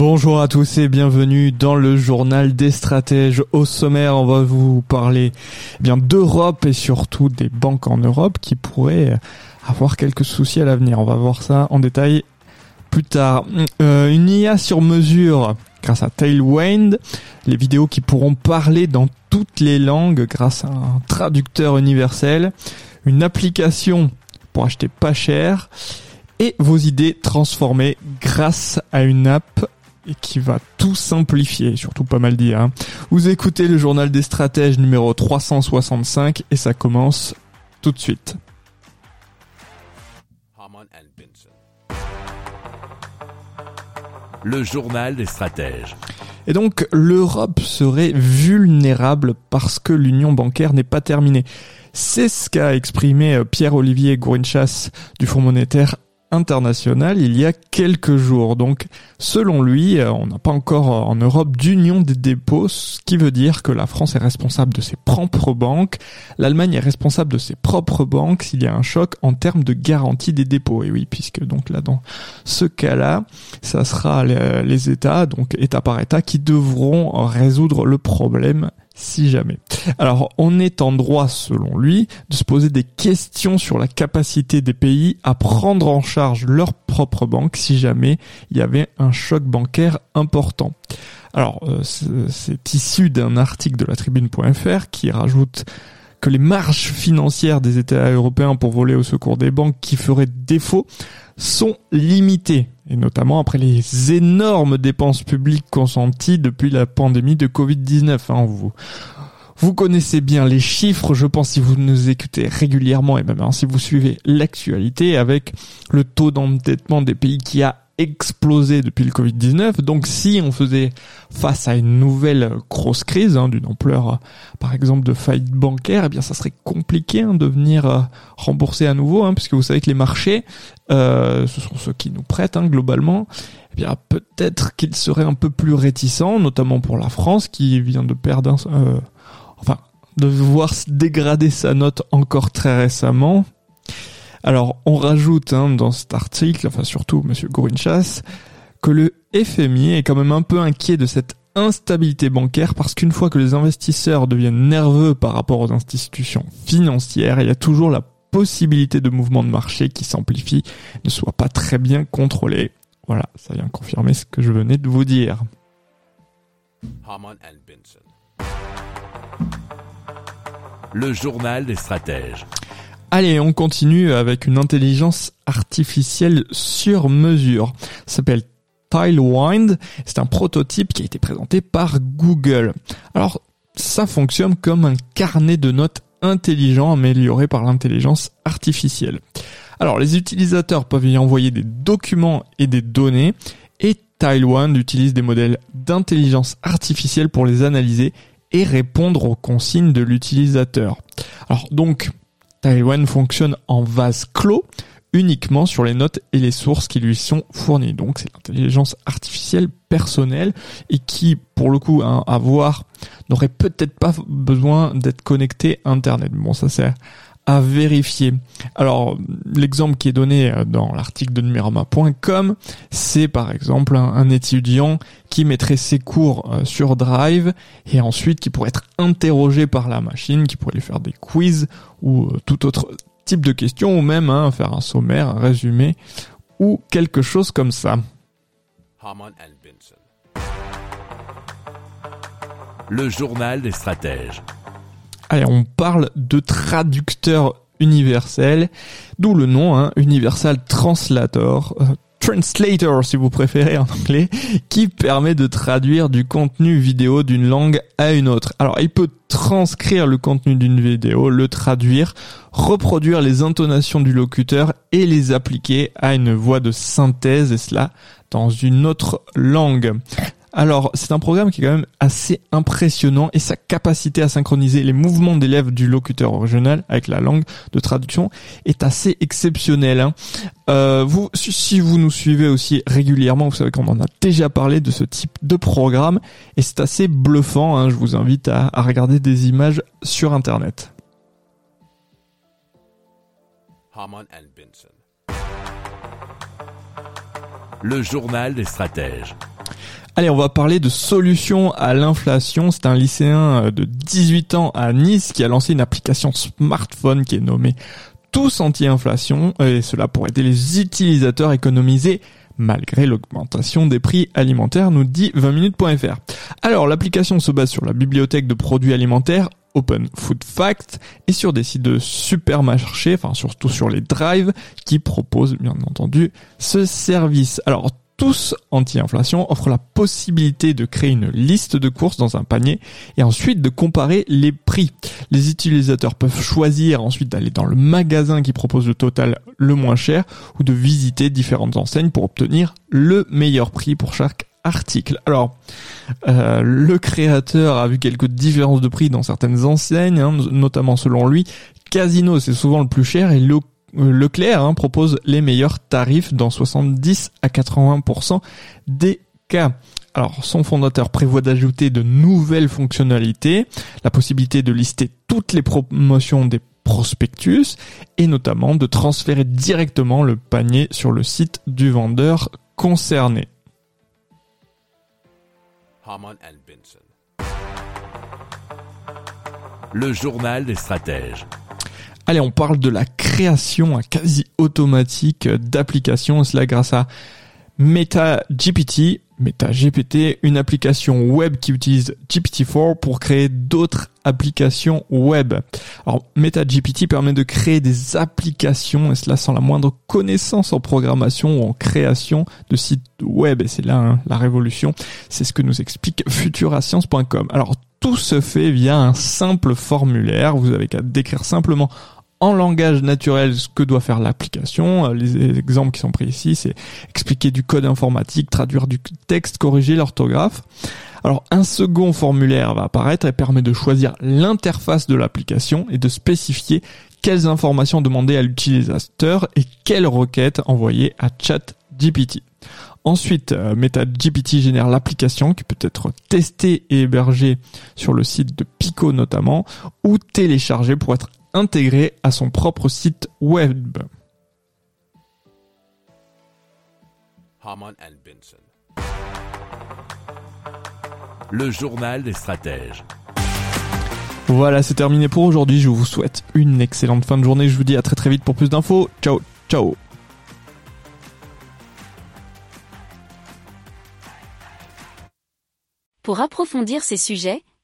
Bonjour à tous et bienvenue dans le journal des stratèges. Au sommaire, on va vous parler eh bien d'Europe et surtout des banques en Europe qui pourraient avoir quelques soucis à l'avenir. On va voir ça en détail plus tard. Euh, une IA sur mesure grâce à Tailwind, les vidéos qui pourront parler dans toutes les langues grâce à un traducteur universel, une application pour acheter pas cher et vos idées transformées grâce à une app qui va tout simplifier, surtout pas mal dire. Hein. Vous écoutez le journal des stratèges numéro 365 et ça commence tout de suite. Le journal des stratèges. Et donc l'Europe serait vulnérable parce que l'union bancaire n'est pas terminée. C'est ce qu'a exprimé euh, Pierre-Olivier Gourinchas du Fonds monétaire international il y a quelques jours. Donc, selon lui, euh, on n'a pas encore euh, en Europe d'union des dépôts, ce qui veut dire que la France est responsable de ses propres banques, l'Allemagne est responsable de ses propres banques s'il y a un choc en termes de garantie des dépôts. Et oui, puisque donc là, dans ce cas-là, ça sera les États, donc État par État, qui devront résoudre le problème si jamais. Alors, on est en droit, selon lui, de se poser des questions sur la capacité des pays à prendre en charge leur propre banque si jamais il y avait un choc bancaire important. Alors, euh, c'est issu d'un article de la tribune.fr qui rajoute que les marges financières des États européens pour voler au secours des banques qui feraient défaut sont limitées, et notamment après les énormes dépenses publiques consenties depuis la pandémie de Covid-19. Hein, vous, vous connaissez bien les chiffres, je pense, si vous nous écoutez régulièrement et même hein, si vous suivez l'actualité avec le taux d'endettement des pays qui a explosé depuis le Covid-19. Donc si on faisait face à une nouvelle grosse crise hein, d'une ampleur, par exemple, de faillite bancaire, eh bien ça serait compliqué hein, de venir euh, rembourser à nouveau, hein, puisque vous savez que les marchés, euh, ce sont ceux qui nous prêtent hein, globalement. Eh bien peut-être qu'ils seraient un peu plus réticents, notamment pour la France qui vient de perdre, euh, enfin de voir dégrader sa note encore très récemment, alors, on rajoute hein, dans cet article, enfin surtout Monsieur Gourinchas, que le FMI est quand même un peu inquiet de cette instabilité bancaire parce qu'une fois que les investisseurs deviennent nerveux par rapport aux institutions financières, il y a toujours la possibilité de mouvements de marché qui s'amplifient, ne soient pas très bien contrôlés. Voilà, ça vient confirmer ce que je venais de vous dire. Le journal des stratèges. Allez, on continue avec une intelligence artificielle sur mesure. Ça s'appelle Tilewind. C'est un prototype qui a été présenté par Google. Alors, ça fonctionne comme un carnet de notes intelligent amélioré par l'intelligence artificielle. Alors, les utilisateurs peuvent y envoyer des documents et des données et Tilewind utilise des modèles d'intelligence artificielle pour les analyser et répondre aux consignes de l'utilisateur. Alors donc, Taïwan fonctionne en vase clos uniquement sur les notes et les sources qui lui sont fournies. Donc c'est l'intelligence artificielle personnelle et qui, pour le coup, hein, à voir, n'aurait peut-être pas besoin d'être connecté à Internet. Bon, ça c'est à vérifier. Alors, l'exemple qui est donné euh, dans l'article de numerama.com, c'est par exemple un, étudiant qui mettrait ses cours euh, sur Drive et ensuite qui pourrait être interrogé par la machine, qui pourrait lui faire des quiz ou euh, tout autre type de questions ou même hein, faire un sommaire, un résumé ou quelque chose comme ça. Le journal des stratèges. Allez, on parle de traducteur universel, d'où le nom, hein, Universal Translator, euh, Translator si vous préférez en anglais, qui permet de traduire du contenu vidéo d'une langue à une autre. Alors il peut transcrire le contenu d'une vidéo, le traduire, reproduire les intonations du locuteur et les appliquer à une voix de synthèse et cela dans une autre langue. Alors, c'est un programme qui est quand même assez impressionnant et sa capacité à synchroniser les mouvements des lèvres du locuteur original avec la langue de traduction est assez exceptionnelle. Hein. Euh, si vous nous suivez aussi régulièrement, vous savez qu'on en a déjà parlé de ce type de programme et c'est assez bluffant. Hein. Je vous invite à, regarder des images sur Internet. Le journal des stratèges. Allez, on va parler de solutions à l'inflation. C'est un lycéen euh, de 18 ans à Nice qui a lancé une application smartphone qui est nommée Tous anti-inflation et cela pour aider les utilisateurs à économiser malgré l'augmentation des prix alimentaires, nous dit 20minutes.fr. Alors, l'application se base sur la bibliothèque de produits alimentaires Open Food Facts et sur des sites de supermarchés, enfin surtout sur les drives qui proposent bien entendu ce service. Alors tous anti-inflation offrent la possibilité de créer une liste de courses dans un panier et ensuite de comparer les prix. Les utilisateurs peuvent choisir ensuite d'aller dans le magasin qui propose le total le moins cher ou de visiter différentes enseignes pour obtenir le meilleur prix pour chaque article. Alors, euh, le créateur a vu quelques différences de prix dans certaines enseignes, hein, notamment selon lui, Casino c'est souvent le plus cher et le Leclerc hein, propose les meilleurs tarifs dans 70 à 80% des cas. Alors, son fondateur prévoit d'ajouter de nouvelles fonctionnalités, la possibilité de lister toutes les promotions des prospectus et notamment de transférer directement le panier sur le site du vendeur concerné. Le journal des stratèges. Allez, on parle de la création quasi automatique d'applications, cela grâce à MetaGPT, MetaGPT, une application web qui utilise GPT-4 pour créer d'autres applications web. Alors, MetaGPT permet de créer des applications, et cela sans la moindre connaissance en programmation ou en création de sites web. Et c'est là hein, la révolution. C'est ce que nous explique futurascience.com. Alors, tout se fait via un simple formulaire. Vous avez qu'à décrire simplement en langage naturel ce que doit faire l'application. Euh, les exemples qui sont pris ici, c'est expliquer du code informatique, traduire du texte, corriger l'orthographe. Alors un second formulaire va apparaître et permet de choisir l'interface de l'application et de spécifier quelles informations demander à l'utilisateur et quelles requêtes envoyer à ChatGPT. Ensuite, euh, MetaGPT génère l'application qui peut être testée et hébergée sur le site de Pico notamment, ou téléchargée pour être intégré à son propre site web. Le journal des stratèges. Voilà, c'est terminé pour aujourd'hui. Je vous souhaite une excellente fin de journée. Je vous dis à très très vite pour plus d'infos. Ciao, ciao. Pour approfondir ces sujets,